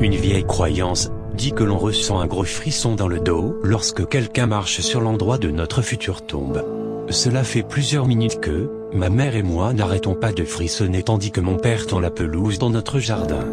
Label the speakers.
Speaker 1: Une vieille croyance dit que l'on ressent un gros frisson dans le dos lorsque quelqu'un marche sur l'endroit de notre future tombe. Cela fait plusieurs minutes que, ma mère et moi n'arrêtons pas de frissonner tandis que mon père tend la pelouse dans notre jardin.